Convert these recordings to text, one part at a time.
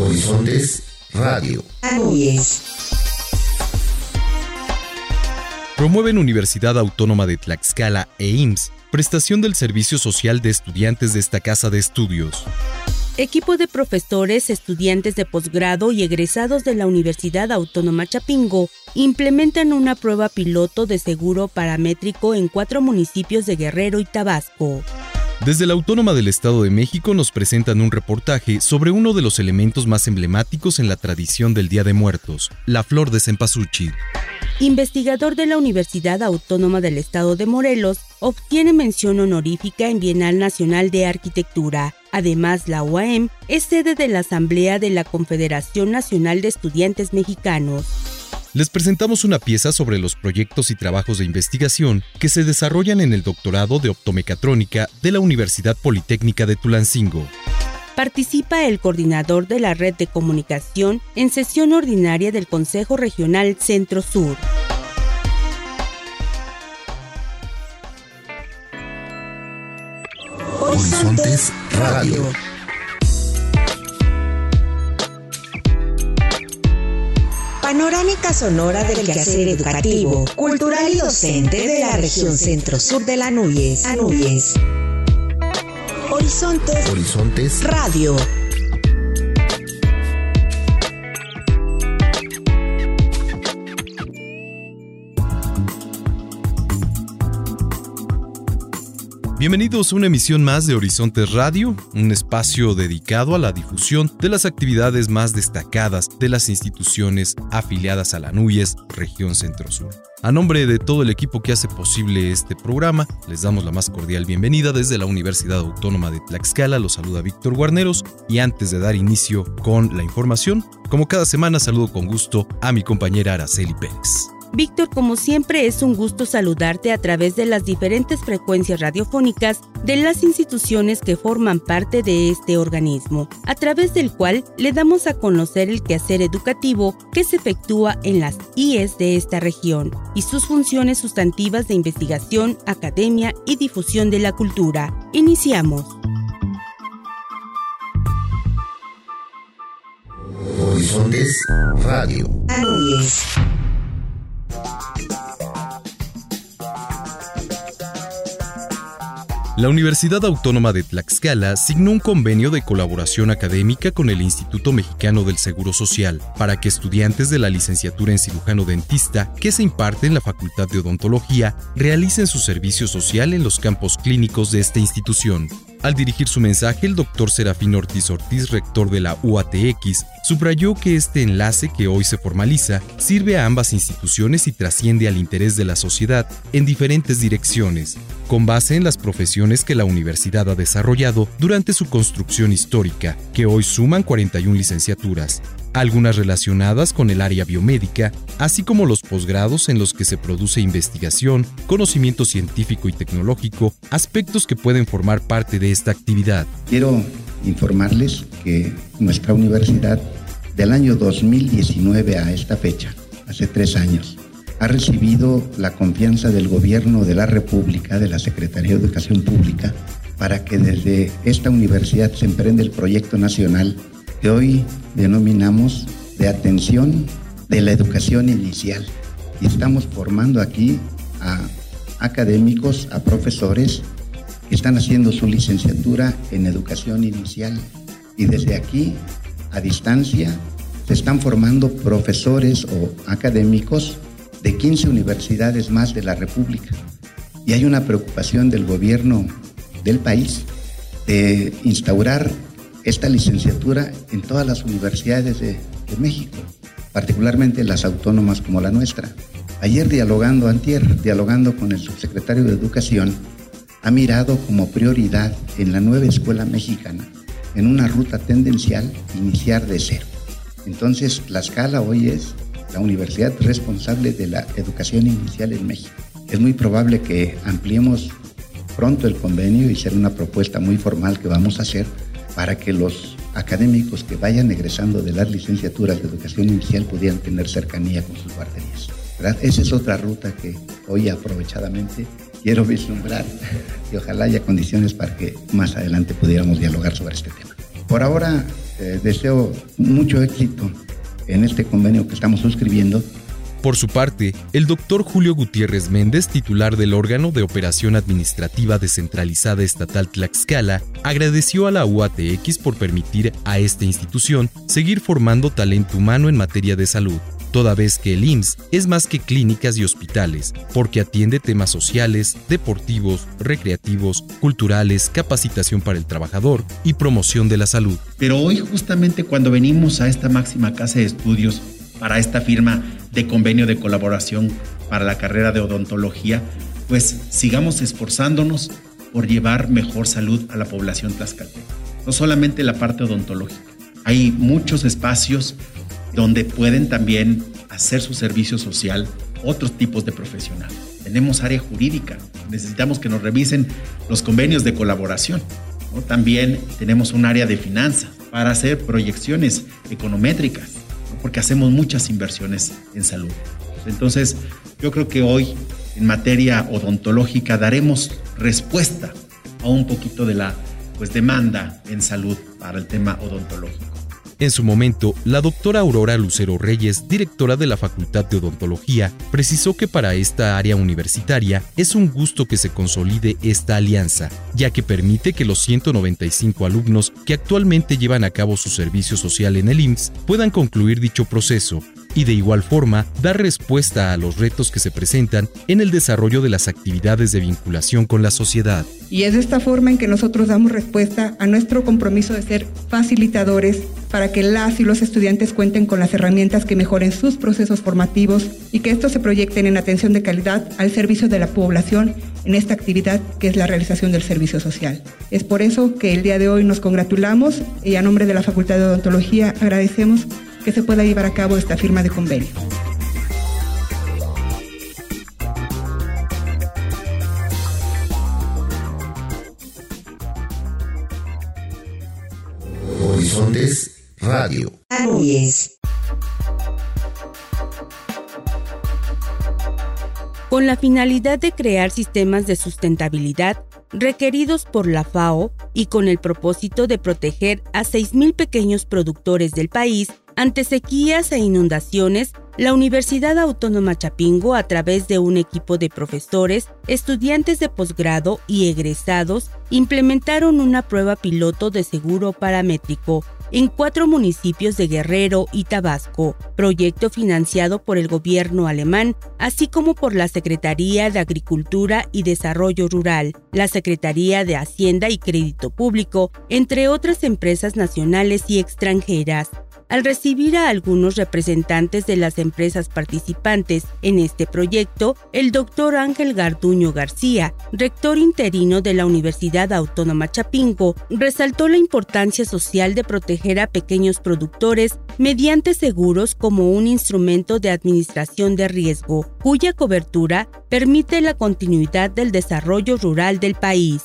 Horizontes Radio. Promueven Universidad Autónoma de Tlaxcala e IMSS prestación del servicio social de estudiantes de esta casa de estudios. Equipo de profesores, estudiantes de posgrado y egresados de la Universidad Autónoma Chapingo implementan una prueba piloto de seguro paramétrico en cuatro municipios de Guerrero y Tabasco. Desde la Autónoma del Estado de México nos presentan un reportaje sobre uno de los elementos más emblemáticos en la tradición del Día de Muertos, la flor de cempasúchil. Investigador de la Universidad Autónoma del Estado de Morelos, obtiene mención honorífica en Bienal Nacional de Arquitectura. Además, la UAM es sede de la Asamblea de la Confederación Nacional de Estudiantes Mexicanos. Les presentamos una pieza sobre los proyectos y trabajos de investigación que se desarrollan en el doctorado de optomecatrónica de la Universidad Politécnica de Tulancingo participa el coordinador de la red de comunicación en sesión ordinaria del Consejo Regional Centro Sur. Horizontes Radio. Panorámica sonora del quehacer educativo, cultural y docente de la región centro-sur de la Núñez. Horizontes. Horizontes. Radio. Bienvenidos a una emisión más de Horizontes Radio, un espacio dedicado a la difusión de las actividades más destacadas de las instituciones afiliadas a la NUYES, región Centro-Sur. A nombre de todo el equipo que hace posible este programa, les damos la más cordial bienvenida desde la Universidad Autónoma de Tlaxcala. Los saluda Víctor Guarneros y antes de dar inicio con la información, como cada semana saludo con gusto a mi compañera Araceli Pérez. Víctor, como siempre es un gusto saludarte a través de las diferentes frecuencias radiofónicas de las instituciones que forman parte de este organismo, a través del cual le damos a conocer el quehacer educativo que se efectúa en las IES de esta región y sus funciones sustantivas de investigación, academia y difusión de la cultura. Iniciamos. Horizontes Radio. La Universidad Autónoma de Tlaxcala signó un convenio de colaboración académica con el Instituto Mexicano del Seguro Social para que estudiantes de la licenciatura en cirujano dentista que se imparte en la Facultad de Odontología realicen su servicio social en los campos clínicos de esta institución. Al dirigir su mensaje, el doctor Serafín Ortiz Ortiz, rector de la UATX, subrayó que este enlace que hoy se formaliza sirve a ambas instituciones y trasciende al interés de la sociedad en diferentes direcciones, con base en las profesiones que la universidad ha desarrollado durante su construcción histórica, que hoy suman 41 licenciaturas, algunas relacionadas con el área biomédica, así como los posgrados en los que se produce investigación, conocimiento científico y tecnológico, aspectos que pueden formar parte de esta actividad. Quiero informarles que nuestra universidad del año 2019 a esta fecha, hace tres años, ha recibido la confianza del Gobierno de la República, de la Secretaría de Educación Pública, para que desde esta universidad se emprenda el proyecto nacional que hoy denominamos de atención de la educación inicial. Y estamos formando aquí a académicos, a profesores que están haciendo su licenciatura en educación inicial. Y desde aquí, a distancia, se están formando profesores o académicos de 15 universidades más de la República. Y hay una preocupación del gobierno del país de instaurar esta licenciatura en todas las universidades de, México, particularmente las autónomas como la nuestra. Ayer dialogando, antier, dialogando con el subsecretario de Educación, ha mirado como prioridad en la nueva escuela mexicana, en una ruta tendencial, iniciar de cero. Entonces, la escala hoy es la universidad responsable de la educación inicial en México. Es muy probable que ampliemos pronto el convenio y será una propuesta muy formal que vamos a hacer para que los académicos que vayan egresando de las licenciaturas de educación inicial pudieran tener cercanía con sus guarderías. Esa es otra ruta que hoy aprovechadamente quiero vislumbrar y ojalá haya condiciones para que más adelante pudiéramos dialogar sobre este tema. Por ahora eh, deseo mucho éxito en este convenio que estamos suscribiendo por su parte, el doctor Julio Gutiérrez Méndez, titular del órgano de operación administrativa descentralizada estatal Tlaxcala, agradeció a la UATX por permitir a esta institución seguir formando talento humano en materia de salud, toda vez que el IMSS es más que clínicas y hospitales, porque atiende temas sociales, deportivos, recreativos, culturales, capacitación para el trabajador y promoción de la salud. Pero hoy justamente cuando venimos a esta máxima casa de estudios para esta firma de convenio de colaboración para la carrera de odontología, pues sigamos esforzándonos por llevar mejor salud a la población tlaxcalteca. No solamente la parte odontológica, hay muchos espacios donde pueden también hacer su servicio social otros tipos de profesionales. Tenemos área jurídica, necesitamos que nos revisen los convenios de colaboración. También tenemos un área de finanzas para hacer proyecciones econométricas porque hacemos muchas inversiones en salud. Entonces, yo creo que hoy en materia odontológica daremos respuesta a un poquito de la pues, demanda en salud para el tema odontológico. En su momento, la doctora Aurora Lucero Reyes, directora de la Facultad de Odontología, precisó que para esta área universitaria es un gusto que se consolide esta alianza, ya que permite que los 195 alumnos que actualmente llevan a cabo su servicio social en el IMSS puedan concluir dicho proceso y de igual forma dar respuesta a los retos que se presentan en el desarrollo de las actividades de vinculación con la sociedad. Y es de esta forma en que nosotros damos respuesta a nuestro compromiso de ser facilitadores para que las y los estudiantes cuenten con las herramientas que mejoren sus procesos formativos y que estos se proyecten en atención de calidad al servicio de la población en esta actividad que es la realización del servicio social. Es por eso que el día de hoy nos congratulamos y a nombre de la Facultad de Odontología agradecemos que se pueda llevar a cabo esta firma de convenio. Horizontes Radio. Con la finalidad de crear sistemas de sustentabilidad requeridos por la FAO y con el propósito de proteger a 6.000 pequeños productores del país ante sequías e inundaciones, la Universidad Autónoma Chapingo, a través de un equipo de profesores, estudiantes de posgrado y egresados, implementaron una prueba piloto de seguro paramétrico en cuatro municipios de Guerrero y Tabasco, proyecto financiado por el gobierno alemán, así como por la Secretaría de Agricultura y Desarrollo Rural, la Secretaría de Hacienda y Crédito Público, entre otras empresas nacionales y extranjeras al recibir a algunos representantes de las empresas participantes en este proyecto, el doctor Ángel Garduño García, rector interino de la Universidad Autónoma Chapingo, resaltó la importancia social de proteger a pequeños productores mediante seguros como un instrumento de administración de riesgo, cuya cobertura permite la continuidad del desarrollo rural del país.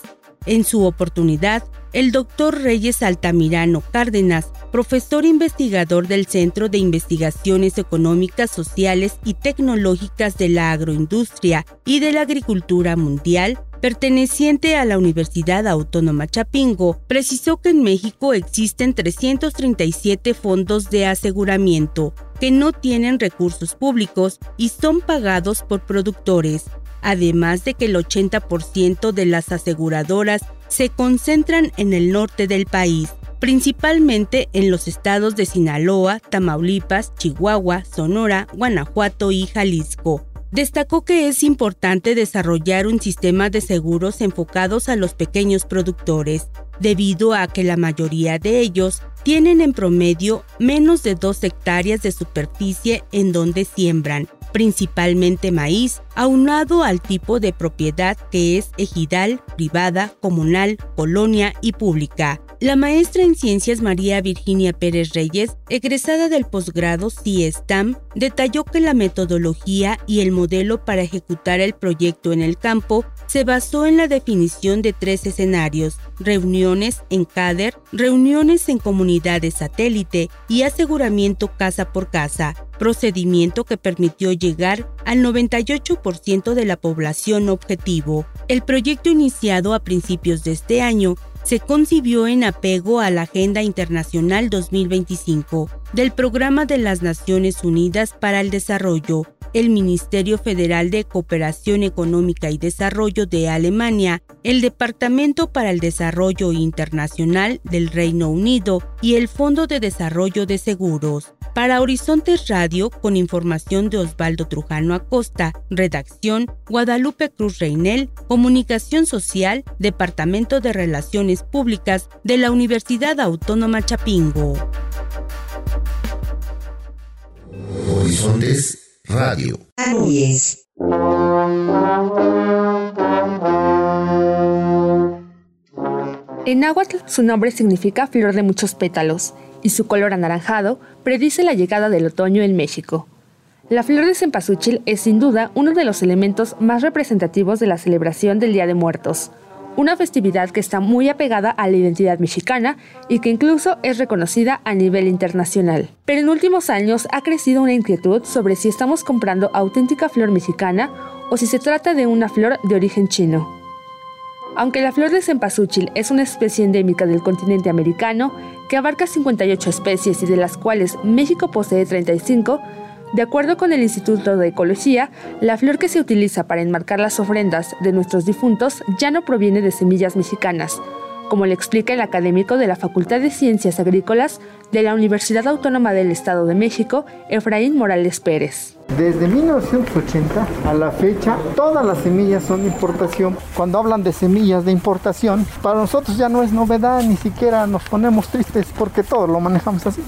En su oportunidad, el doctor Reyes Altamirano Cárdenas, profesor investigador del Centro de Investigaciones Económicas, Sociales y Tecnológicas de la Agroindustria y de la Agricultura Mundial, perteneciente a la Universidad Autónoma Chapingo, precisó que en México existen 337 fondos de aseguramiento que no tienen recursos públicos y son pagados por productores, además de que el 80% de las aseguradoras se concentran en el norte del país, principalmente en los estados de Sinaloa, Tamaulipas, Chihuahua, Sonora, Guanajuato y Jalisco. Destacó que es importante desarrollar un sistema de seguros enfocados a los pequeños productores, debido a que la mayoría de ellos tienen en promedio menos de dos hectáreas de superficie en donde siembran, principalmente maíz, aunado al tipo de propiedad que es ejidal, privada, comunal, colonia y pública. La maestra en ciencias María Virginia Pérez Reyes, egresada del posgrado CIESTAM, detalló que la metodología y el modelo para ejecutar el proyecto en el campo se basó en la definición de tres escenarios, reuniones en CADER, reuniones en comunidades satélite y aseguramiento casa por casa, procedimiento que permitió llegar al 98% de la población objetivo. El proyecto iniciado a principios de este año se concibió en apego a la Agenda Internacional 2025 del Programa de las Naciones Unidas para el Desarrollo, el Ministerio Federal de Cooperación Económica y Desarrollo de Alemania, el Departamento para el Desarrollo Internacional del Reino Unido y el Fondo de Desarrollo de Seguros. Para Horizontes Radio, con información de Osvaldo Trujano Acosta, redacción Guadalupe Cruz Reinel, Comunicación Social, Departamento de Relaciones Públicas de la Universidad Autónoma Chapingo. Horizontes Radio. En náhuatl su nombre significa flor de muchos pétalos y su color anaranjado predice la llegada del otoño en México. La flor de cempasúchil es sin duda uno de los elementos más representativos de la celebración del Día de Muertos, una festividad que está muy apegada a la identidad mexicana y que incluso es reconocida a nivel internacional. Pero en últimos años ha crecido una inquietud sobre si estamos comprando auténtica flor mexicana o si se trata de una flor de origen chino. Aunque la flor de cempasúchil es una especie endémica del continente americano que abarca 58 especies y de las cuales México posee 35, de acuerdo con el Instituto de Ecología, la flor que se utiliza para enmarcar las ofrendas de nuestros difuntos ya no proviene de semillas mexicanas, como le explica el académico de la Facultad de Ciencias Agrícolas de la Universidad Autónoma del Estado de México, Efraín Morales Pérez. Desde 1980 a la fecha, todas las semillas son de importación. Cuando hablan de semillas de importación, para nosotros ya no es novedad, ni siquiera nos ponemos tristes porque todo lo manejamos así.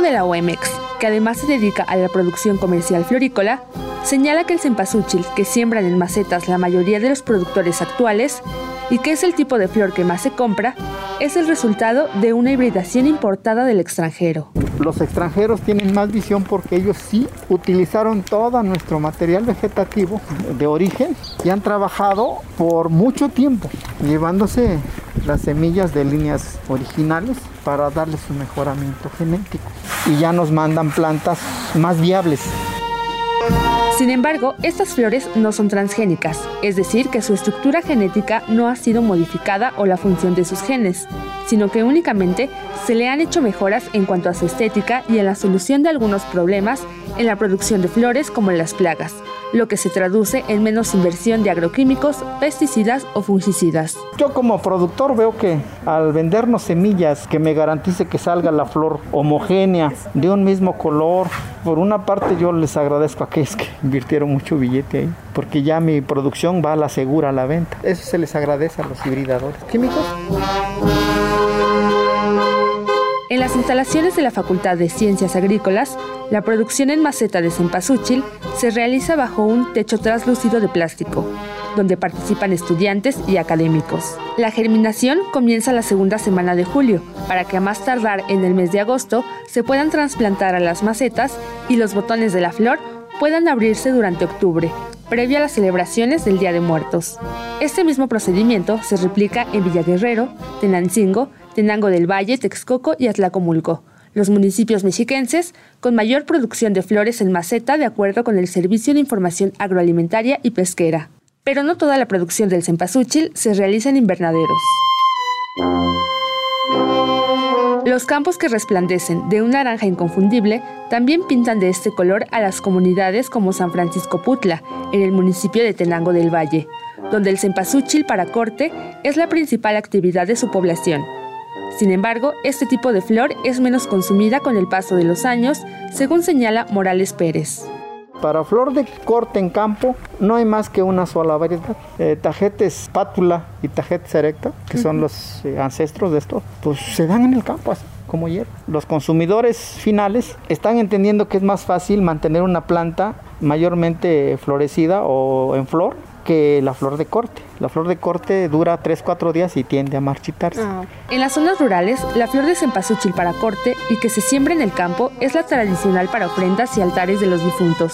De la OMX, que además se dedica a la producción comercial florícola, señala que el cempasúchil que siembran en macetas la mayoría de los productores actuales y que es el tipo de flor que más se compra, es el resultado de una hibridación importada del extranjero. Los extranjeros tienen más visión porque ellos sí utilizaron todo nuestro material vegetativo de origen y han trabajado por mucho tiempo llevándose las semillas de líneas originales para darles su mejoramiento genético y ya nos mandan plantas más viables. Sin embargo, estas flores no son transgénicas, es decir, que su estructura genética no ha sido modificada o la función de sus genes, sino que únicamente se le han hecho mejoras en cuanto a su estética y en la solución de algunos problemas en la producción de flores como en las plagas, lo que se traduce en menos inversión de agroquímicos, pesticidas o fungicidas. Yo como productor veo que al vendernos semillas que me garantice que salga la flor homogénea, de un mismo color, por una parte yo les agradezco a aquellos que invirtieron mucho billete ahí, porque ya mi producción va a la segura a la venta. Eso se les agradece a los hibridadores químicos. En las instalaciones de la Facultad de Ciencias Agrícolas, la producción en maceta de cempasúchil se realiza bajo un techo translúcido de plástico, donde participan estudiantes y académicos. La germinación comienza la segunda semana de julio, para que a más tardar en el mes de agosto se puedan trasplantar a las macetas y los botones de la flor puedan abrirse durante octubre, previo a las celebraciones del Día de Muertos. Este mismo procedimiento se replica en Villaguerrero, Tenancingo, Tenango del Valle, Texcoco y Atlacomulco, los municipios mexiquenses con mayor producción de flores en maceta de acuerdo con el Servicio de Información Agroalimentaria y Pesquera. Pero no toda la producción del cempasúchil se realiza en invernaderos. Los campos que resplandecen de un naranja inconfundible también pintan de este color a las comunidades como San Francisco Putla, en el municipio de Tenango del Valle, donde el cempasúchil para corte es la principal actividad de su población. Sin embargo, este tipo de flor es menos consumida con el paso de los años, según señala Morales Pérez. Para flor de corte en campo no hay más que una sola variedad. Eh, tajetes pátula y tajetes erecta, que son los eh, ancestros de esto, pues se dan en el campo así como hierba. Los consumidores finales están entendiendo que es más fácil mantener una planta mayormente florecida o en flor que la flor de corte. La flor de corte dura 3-4 días y tiende a marchitarse. Ah. En las zonas rurales, la flor de cempasúchil para corte y que se siembra en el campo es la tradicional para ofrendas y altares de los difuntos.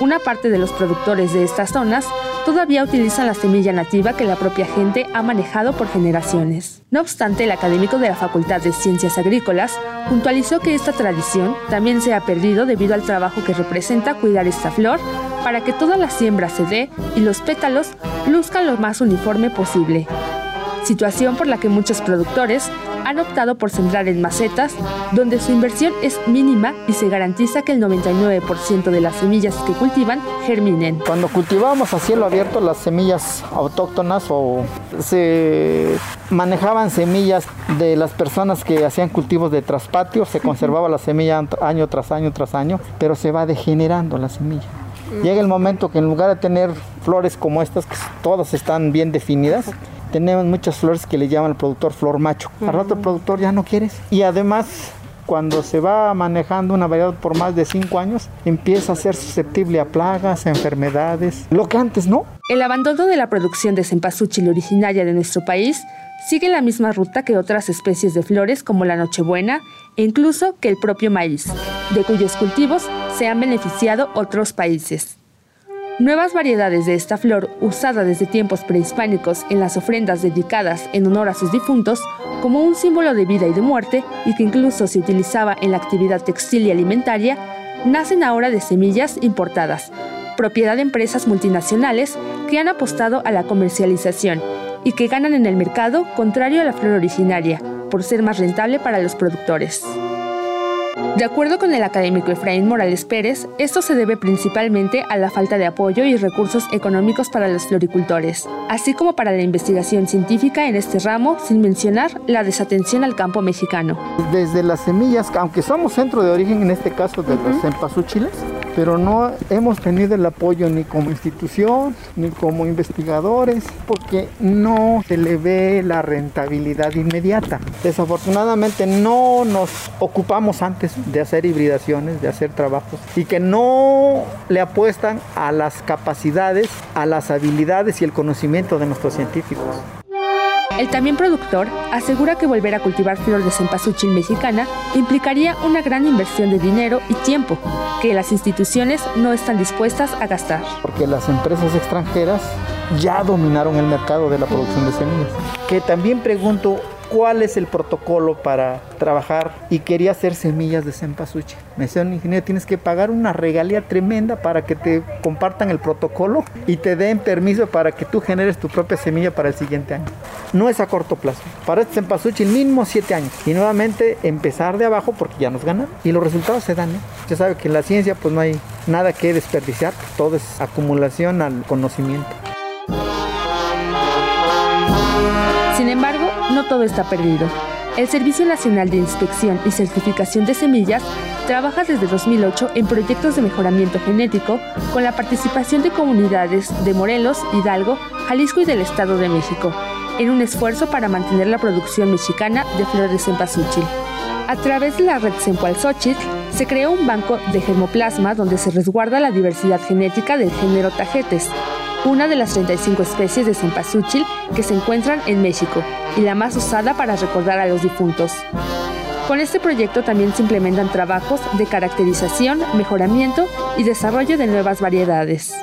Una parte de los productores de estas zonas todavía utilizan la semilla nativa que la propia gente ha manejado por generaciones. No obstante, el académico de la Facultad de Ciencias Agrícolas puntualizó que esta tradición también se ha perdido debido al trabajo que representa cuidar esta flor para que toda la siembra se dé y los pétalos luzcan lo más uniforme posible. Situación por la que muchos productores han optado por sembrar en macetas, donde su inversión es mínima y se garantiza que el 99% de las semillas que cultivan germinen. Cuando cultivábamos a cielo abierto las semillas autóctonas o se manejaban semillas de las personas que hacían cultivos de traspatio, se conservaba la semilla año tras año tras año, pero se va degenerando la semilla. Llega el momento que en lugar de tener flores como estas, que todas están bien definidas, tenemos muchas flores que le llaman al productor flor macho. Al rato el productor ya no quiere. Y además, cuando se va manejando una variedad por más de cinco años, empieza a ser susceptible a plagas, enfermedades, lo que antes no. El abandono de la producción de cempasúchil originaria de nuestro país sigue la misma ruta que otras especies de flores como la nochebuena e incluso que el propio maíz, de cuyos cultivos se han beneficiado otros países. Nuevas variedades de esta flor, usada desde tiempos prehispánicos en las ofrendas dedicadas en honor a sus difuntos, como un símbolo de vida y de muerte, y que incluso se utilizaba en la actividad textil y alimentaria, nacen ahora de semillas importadas, propiedad de empresas multinacionales que han apostado a la comercialización y que ganan en el mercado contrario a la flor originaria, por ser más rentable para los productores. De acuerdo con el académico Efraín Morales Pérez, esto se debe principalmente a la falta de apoyo y recursos económicos para los floricultores, así como para la investigación científica en este ramo, sin mencionar la desatención al campo mexicano. Desde las semillas, aunque somos centro de origen en este caso de los cempasúchiles, pero no hemos tenido el apoyo ni como institución ni como investigadores porque no se le ve la rentabilidad inmediata. Desafortunadamente no nos ocupamos antes de hacer hibridaciones, de hacer trabajos y que no le apuestan a las capacidades, a las habilidades y el conocimiento de nuestros científicos. El también productor asegura que volver a cultivar flor de cempasúchil mexicana implicaría una gran inversión de dinero y tiempo que las instituciones no están dispuestas a gastar. Porque las empresas extranjeras ya dominaron el mercado de la producción de semillas. Que también pregunto, cuál es el protocolo para trabajar y quería hacer semillas de cempasúchil. Me decía ingeniero, tienes que pagar una regalía tremenda para que te compartan el protocolo y te den permiso para que tú generes tu propia semilla para el siguiente año. No es a corto plazo. Para este cempasúchil mínimo siete años. Y nuevamente empezar de abajo porque ya nos ganan y los resultados se dan. ¿eh? Ya sabe que en la ciencia pues no hay nada que desperdiciar, todo es acumulación al conocimiento. Sin embargo, no todo está perdido. El Servicio Nacional de Inspección y Certificación de Semillas trabaja desde 2008 en proyectos de mejoramiento genético con la participación de comunidades de Morelos, Hidalgo, Jalisco y del Estado de México, en un esfuerzo para mantener la producción mexicana de flores de cempasúchil. A través de la red Xochitl, se creó un banco de germoplasma donde se resguarda la diversidad genética del género Tagetes, una de las 35 especies de cempasúchil que se encuentran en México y la más usada para recordar a los difuntos. Con este proyecto también se implementan trabajos de caracterización, mejoramiento y desarrollo de nuevas variedades.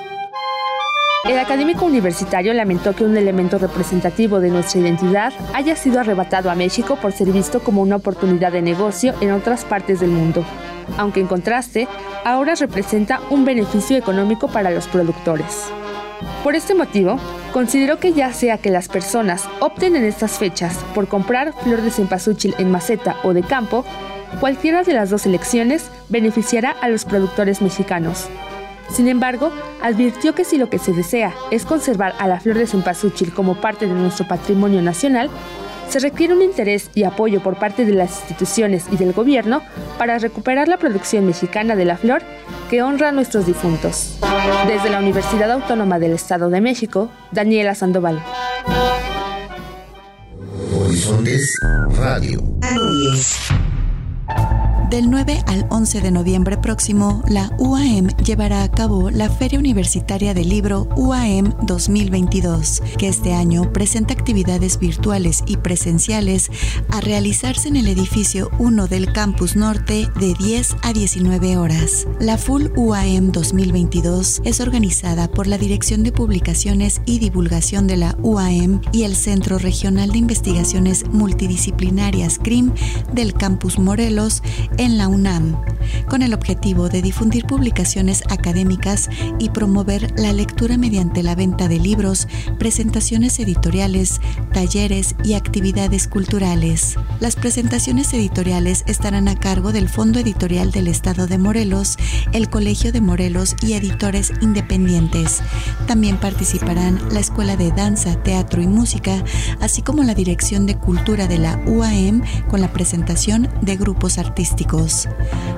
El académico universitario lamentó que un elemento representativo de nuestra identidad haya sido arrebatado a México por ser visto como una oportunidad de negocio en otras partes del mundo, aunque en contraste, ahora representa un beneficio económico para los productores. Por este motivo, considero que ya sea que las personas opten en estas fechas por comprar flor de cempasúchil en maceta o de campo, cualquiera de las dos elecciones beneficiará a los productores mexicanos. Sin embargo, advirtió que si lo que se desea es conservar a la flor de cempasúchil como parte de nuestro patrimonio nacional, se requiere un interés y apoyo por parte de las instituciones y del gobierno para recuperar la producción mexicana de la flor que honra a nuestros difuntos. Desde la Universidad Autónoma del Estado de México, Daniela Sandoval. Horizontes Radio. Del 9 al 11 de noviembre próximo, la UAM llevará a cabo la Feria Universitaria del Libro UAM 2022, que este año presenta actividades virtuales y presenciales a realizarse en el edificio 1 del Campus Norte de 10 a 19 horas. La Full UAM 2022 es organizada por la Dirección de Publicaciones y Divulgación de la UAM y el Centro Regional de Investigaciones Multidisciplinarias CRIM del Campus Morelos en la UNAM, con el objetivo de difundir publicaciones académicas y promover la lectura mediante la venta de libros, presentaciones editoriales, talleres y actividades culturales. Las presentaciones editoriales estarán a cargo del Fondo Editorial del Estado de Morelos, el Colegio de Morelos y editores independientes. También participarán la Escuela de Danza, Teatro y Música, así como la Dirección de Cultura de la UAM con la presentación de grupos artísticos.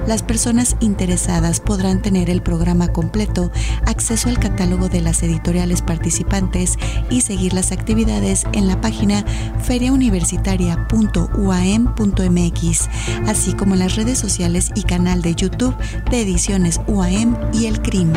Las personas interesadas podrán tener el programa completo, acceso al catálogo de las editoriales participantes y seguir las actividades en la página feriauniversitaria.uam.mx, así como en las redes sociales y canal de YouTube de Ediciones UAM y El CRIM.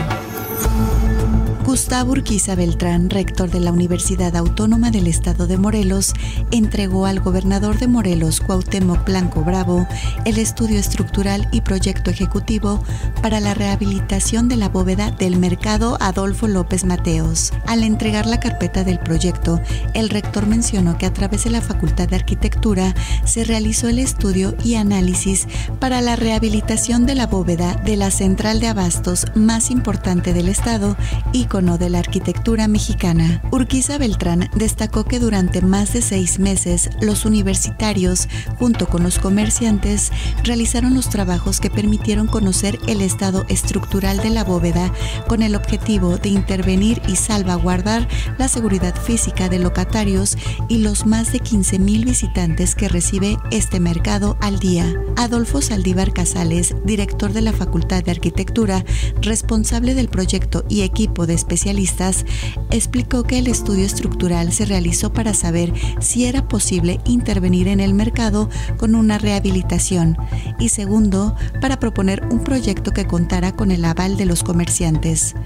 Gustavo Urquiza Beltrán, rector de la Universidad Autónoma del Estado de Morelos, entregó al gobernador de Morelos, Cuauhtémoc Blanco Bravo, el estudio estructural y proyecto ejecutivo para la rehabilitación de la bóveda del mercado Adolfo López Mateos. Al entregar la carpeta del proyecto, el rector mencionó que a través de la Facultad de Arquitectura se realizó el estudio y análisis para la rehabilitación de la bóveda de la central de abastos más importante del estado y de la arquitectura mexicana. Urquiza Beltrán destacó que durante más de seis meses los universitarios, junto con los comerciantes, realizaron los trabajos que permitieron conocer el estado estructural de la bóveda con el objetivo de intervenir y salvaguardar la seguridad física de locatarios y los más de 15 mil visitantes que recibe este mercado al día. Adolfo Saldívar Casales, director de la Facultad de Arquitectura, responsable del proyecto y equipo de especialistas, explicó que el estudio estructural se realizó para saber si era posible intervenir en el mercado con una rehabilitación y segundo, para proponer un proyecto que contara con el aval de los comerciantes.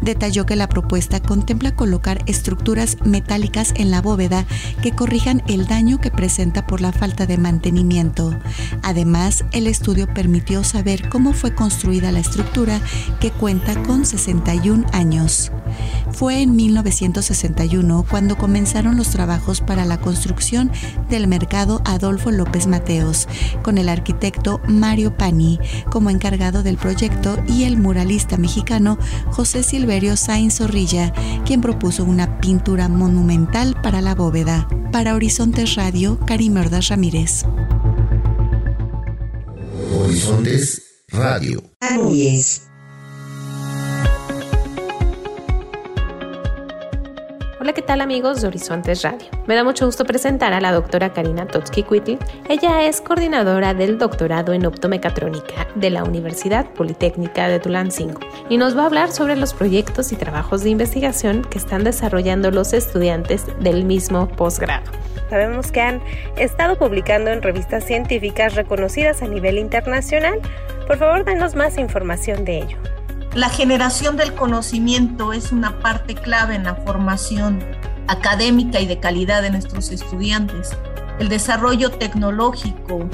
Detalló que la propuesta contempla colocar estructuras metálicas en la bóveda que corrijan el daño que presenta por la falta de mantenimiento. Además, el estudio permitió saber cómo fue construida la estructura que cuenta con 61 años. Fue en 1961 cuando comenzaron los trabajos para la construcción del mercado Adolfo López Mateos, con el arquitecto Mario Pani como encargado del proyecto y el muralista mexicano José Silverio Sainz Zorrilla, quien propuso una pintura monumental para la bóveda. Para Horizontes Radio, Karim Ordaz Ramírez. Horizontes Radio. Hola, ¿qué tal amigos de Horizontes Radio? Me da mucho gusto presentar a la doctora Karina Totsky Quitl. Ella es coordinadora del doctorado en optomecatrónica de la Universidad Politécnica de Tulancingo y nos va a hablar sobre los proyectos y trabajos de investigación que están desarrollando los estudiantes del mismo posgrado. Sabemos que han estado publicando en revistas científicas reconocidas a nivel internacional. Por favor, denos más información de ello. La generación del conocimiento es una parte clave en la formación académica y de calidad de nuestros estudiantes. El desarrollo tecnológico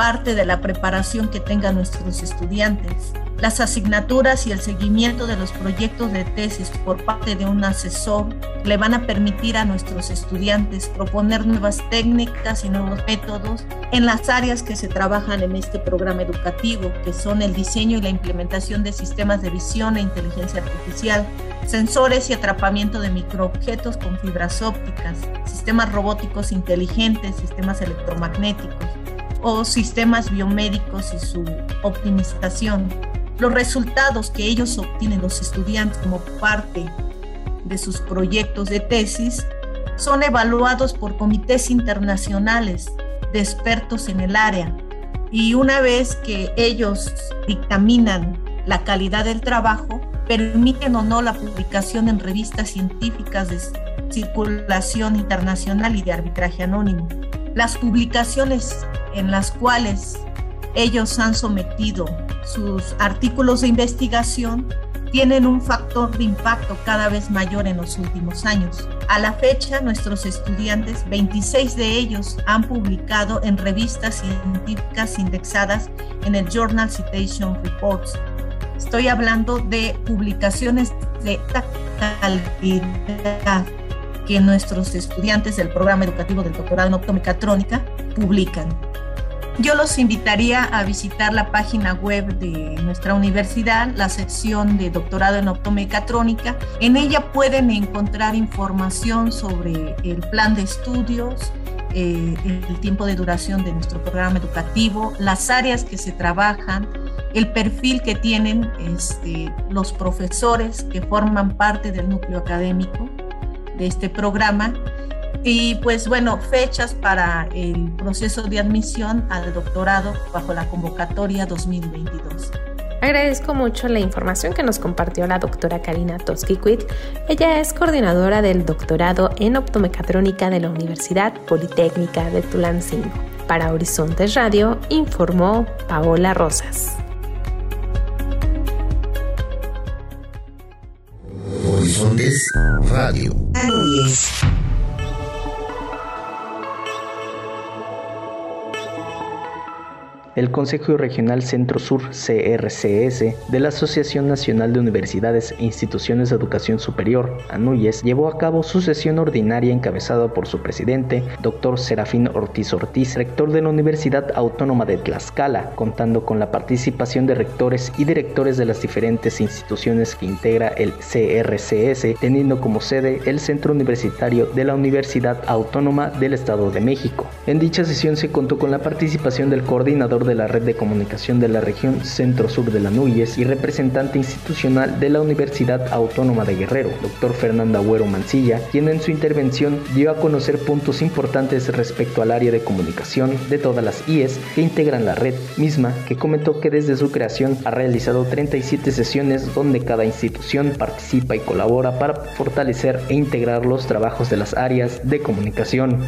parte de la preparación que tengan nuestros estudiantes. Las asignaturas y el seguimiento de los proyectos de tesis por parte de un asesor le van a permitir a nuestros estudiantes proponer nuevas técnicas y nuevos métodos en las áreas que se trabajan en este programa educativo, que son el diseño y la implementación de sistemas de visión e inteligencia artificial, sensores y atrapamiento de microobjetos con fibras ópticas, sistemas robóticos inteligentes, sistemas electromagnéticos o sistemas biomédicos y su optimización. Los resultados que ellos obtienen los estudiantes como parte de sus proyectos de tesis son evaluados por comités internacionales de expertos en el área y una vez que ellos dictaminan la calidad del trabajo, permiten o no la publicación en revistas científicas de circulación internacional y de arbitraje anónimo. Las publicaciones en las cuales ellos han sometido sus artículos de investigación tienen un factor de impacto cada vez mayor en los últimos años. A la fecha, nuestros estudiantes, 26 de ellos, han publicado en revistas científicas indexadas en el Journal Citation Reports. Estoy hablando de publicaciones de calidad que nuestros estudiantes del programa educativo del doctorado en optomecatrónica publican. Yo los invitaría a visitar la página web de nuestra universidad, la sección de doctorado en optomecatrónica. En ella pueden encontrar información sobre el plan de estudios, eh, el tiempo de duración de nuestro programa educativo, las áreas que se trabajan, el perfil que tienen este, los profesores que forman parte del núcleo académico de este programa y pues bueno, fechas para el proceso de admisión al doctorado bajo la convocatoria 2022. Agradezco mucho la información que nos compartió la doctora Karina Toskikwit. Ella es coordinadora del doctorado en optomecatrónica de la Universidad Politécnica de Tulancingo. Para Horizontes Radio informó Paola Rosas. Horizontes Radio. El Consejo Regional Centro Sur CRCS de la Asociación Nacional de Universidades e Instituciones de Educación Superior, ANUYES, llevó a cabo su sesión ordinaria encabezada por su presidente, doctor Serafín Ortiz Ortiz, rector de la Universidad Autónoma de Tlaxcala, contando con la participación de rectores y directores de las diferentes instituciones que integra el CRCS, teniendo como sede el Centro Universitario de la Universidad Autónoma del Estado de México. En dicha sesión se contó con la participación del coordinador de la Red de Comunicación de la Región Centro-Sur de la Núñez y representante institucional de la Universidad Autónoma de Guerrero, doctor Fernando Agüero Mancilla, quien en su intervención dio a conocer puntos importantes respecto al área de comunicación de todas las IES que integran la red, misma que comentó que desde su creación ha realizado 37 sesiones donde cada institución participa y colabora para fortalecer e integrar los trabajos de las áreas de comunicación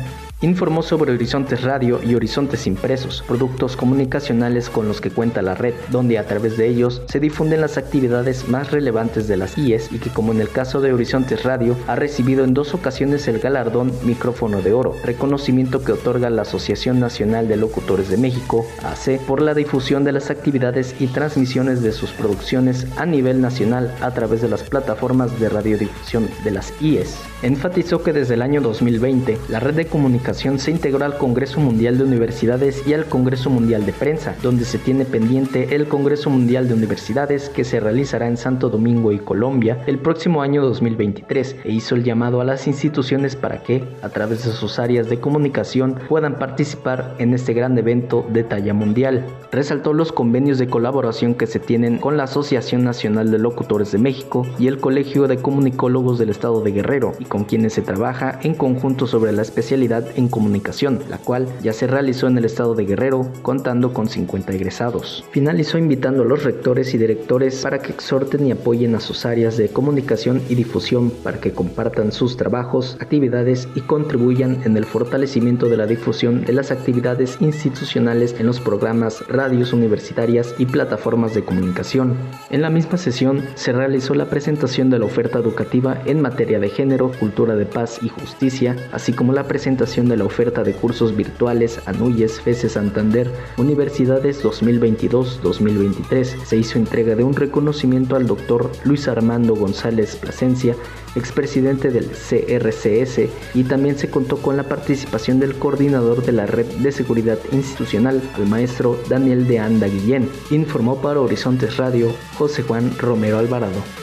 informó sobre Horizontes Radio y Horizontes Impresos, productos comunicacionales con los que cuenta la red, donde a través de ellos se difunden las actividades más relevantes de las IES y que como en el caso de Horizontes Radio ha recibido en dos ocasiones el galardón Micrófono de Oro, reconocimiento que otorga la Asociación Nacional de Locutores de México, AC, por la difusión de las actividades y transmisiones de sus producciones a nivel nacional a través de las plataformas de radiodifusión de las IES. Enfatizó que desde el año 2020 la red de comunicación se integró al Congreso Mundial de Universidades y al Congreso Mundial de Prensa, donde se tiene pendiente el Congreso Mundial de Universidades que se realizará en Santo Domingo y Colombia el próximo año 2023 e hizo el llamado a las instituciones para que, a través de sus áreas de comunicación, puedan participar en este gran evento de talla mundial. Resaltó los convenios de colaboración que se tienen con la Asociación Nacional de Locutores de México y el Colegio de Comunicólogos del Estado de Guerrero y con quienes se trabaja en conjunto sobre la especialidad en comunicación, la cual ya se realizó en el estado de Guerrero, contando con 50 egresados. Finalizó invitando a los rectores y directores para que exhorten y apoyen a sus áreas de comunicación y difusión para que compartan sus trabajos, actividades y contribuyan en el fortalecimiento de la difusión de las actividades institucionales en los programas, radios universitarias y plataformas de comunicación. En la misma sesión se realizó la presentación de la oferta educativa en materia de género, cultura de paz y justicia, así como la presentación de la oferta de cursos virtuales Anuyes, FESE Santander, Universidades 2022-2023. Se hizo entrega de un reconocimiento al doctor Luis Armando González Plasencia, expresidente del CRCS, y también se contó con la participación del coordinador de la Red de Seguridad Institucional, el maestro Daniel de Anda Guillén. Informó para Horizontes Radio José Juan Romero Alvarado.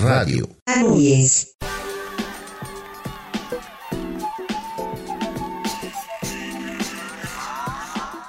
Radio.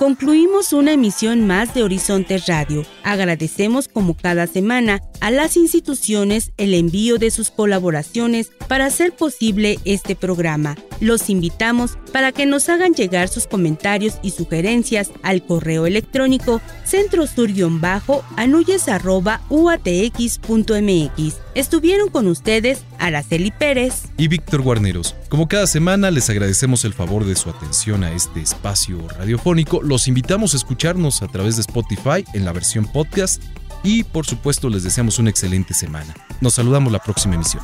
Concluimos una emisión más de Horizontes Radio. Agradecemos como cada semana a las instituciones el envío de sus colaboraciones para hacer posible este programa. Los invitamos para que nos hagan llegar sus comentarios y sugerencias al correo electrónico centrosur-anuyes.uatx.mx Estuvieron con ustedes Araceli Pérez y Víctor Guarneros. Como cada semana les agradecemos el favor de su atención a este espacio radiofónico. Los invitamos a escucharnos a través de Spotify en la versión podcast y por supuesto les deseamos una excelente semana. Nos saludamos la próxima emisión.